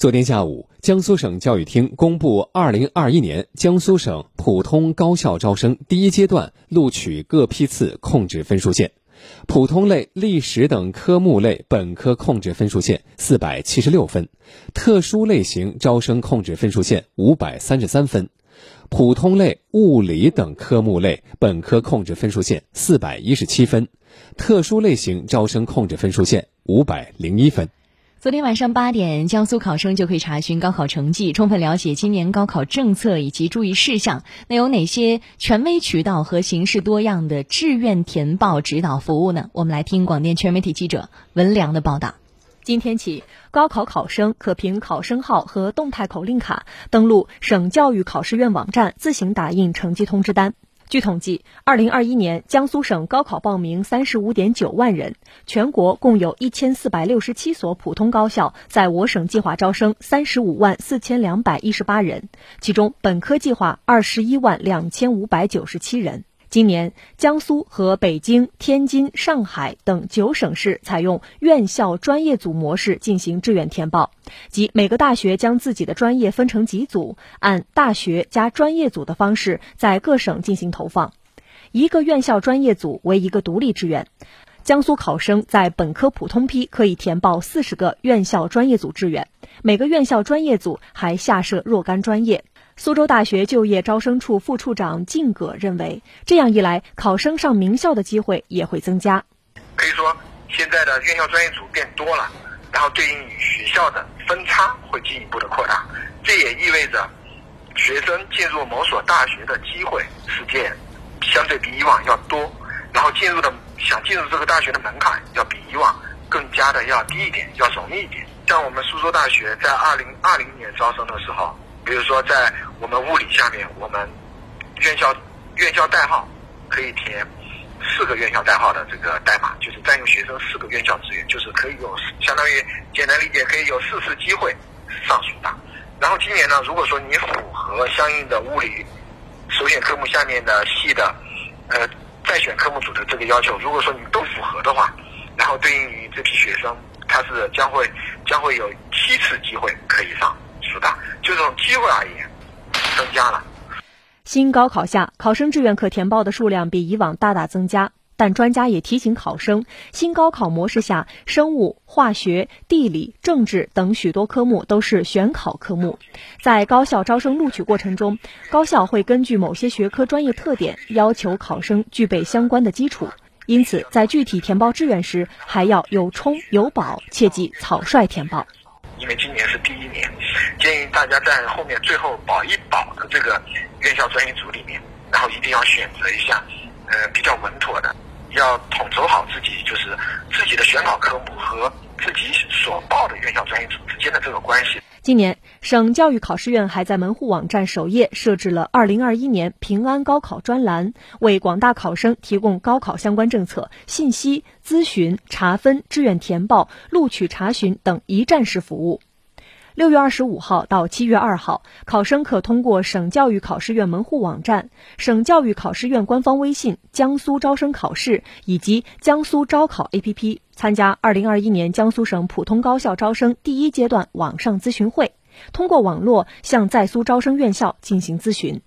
昨天下午，江苏省教育厅公布二零二一年江苏省普通高校招生第一阶段录取各批次控制分数线。普通类、历史等科目类本科控制分数线四百七十六分，特殊类型招生控制分数线五百三十三分，普通类、物理等科目类本科控制分数线四百一十七分，特殊类型招生控制分数线五百零一分。昨天晚上八点，江苏考生就可以查询高考成绩，充分了解今年高考政策以及注意事项。那有哪些权威渠道和形式多样的志愿填报指导服务呢？我们来听广电全媒体记者文良的报道。今天起，高考考生可凭考生号和动态口令卡登录省教育考试院网站，自行打印成绩通知单。据统计，二零二一年江苏省高考报名三十五点九万人，全国共有一千四百六十七所普通高校在我省计划招生三十五万四千两百一十八人，其中本科计划二十一万两千五百九十七人。今年，江苏和北京、天津、上海等九省市采用院校专业组模式进行志愿填报，即每个大学将自己的专业分成几组，按大学加专业组的方式在各省进行投放。一个院校专业组为一个独立志愿。江苏考生在本科普通批可以填报四十个院校专业组志愿，每个院校专业组还下设若干专业。苏州大学就业招生处副处长靳葛认为，这样一来，考生上名校的机会也会增加。可以说，现在的院校专业组变多了，然后对应于学校的分差会进一步的扩大。这也意味着，学生进入某所大学的机会是件相对比以往要多，然后进入的想进入这个大学的门槛要比以往更加的要低一点，要容易一点。像我们苏州大学在二零二零年招生的时候。比如说，在我们物理下面，我们院校院校代号可以填四个院校代号的这个代码，就是占用学生四个院校资源，就是可以有相当于简单理解，可以有四次机会上苏大。然后今年呢，如果说你符合相应的物理首选科目下面的系的呃再选科目组的这个要求，如果说你都符合的话，然后对应于这批学生，他是将会将会有七次机会可以上。这种机会而言，增加了。新高考下，考生志愿可填报的数量比以往大大增加。但专家也提醒考生，新高考模式下，生物、化学、地理、政治等许多科目都是选考科目。在高校招生录取过程中，高校会根据某些学科专业特点，要求考生具备相关的基础。因此，在具体填报志愿时，还要有冲有保，切忌草率填报。因为今年是第一年，建议大家在后面最后保一保的这个院校专业组里面，然后一定要选择一下，呃，比较稳妥的，要统筹好自己就是自己的选考科目和自己所报的院校专业组之间的这个关系。今年，省教育考试院还在门户网站首页设置了“二零二一年平安高考”专栏，为广大考生提供高考相关政策信息、咨询、查分、志愿填报、录取查询等一站式服务。六月二十五号到七月二号，考生可通过省教育考试院门户网站、省教育考试院官方微信“江苏招生考试”以及江苏招考 APP 参加二零二一年江苏省普通高校招生第一阶段网上咨询会，通过网络向在苏招生院校进行咨询。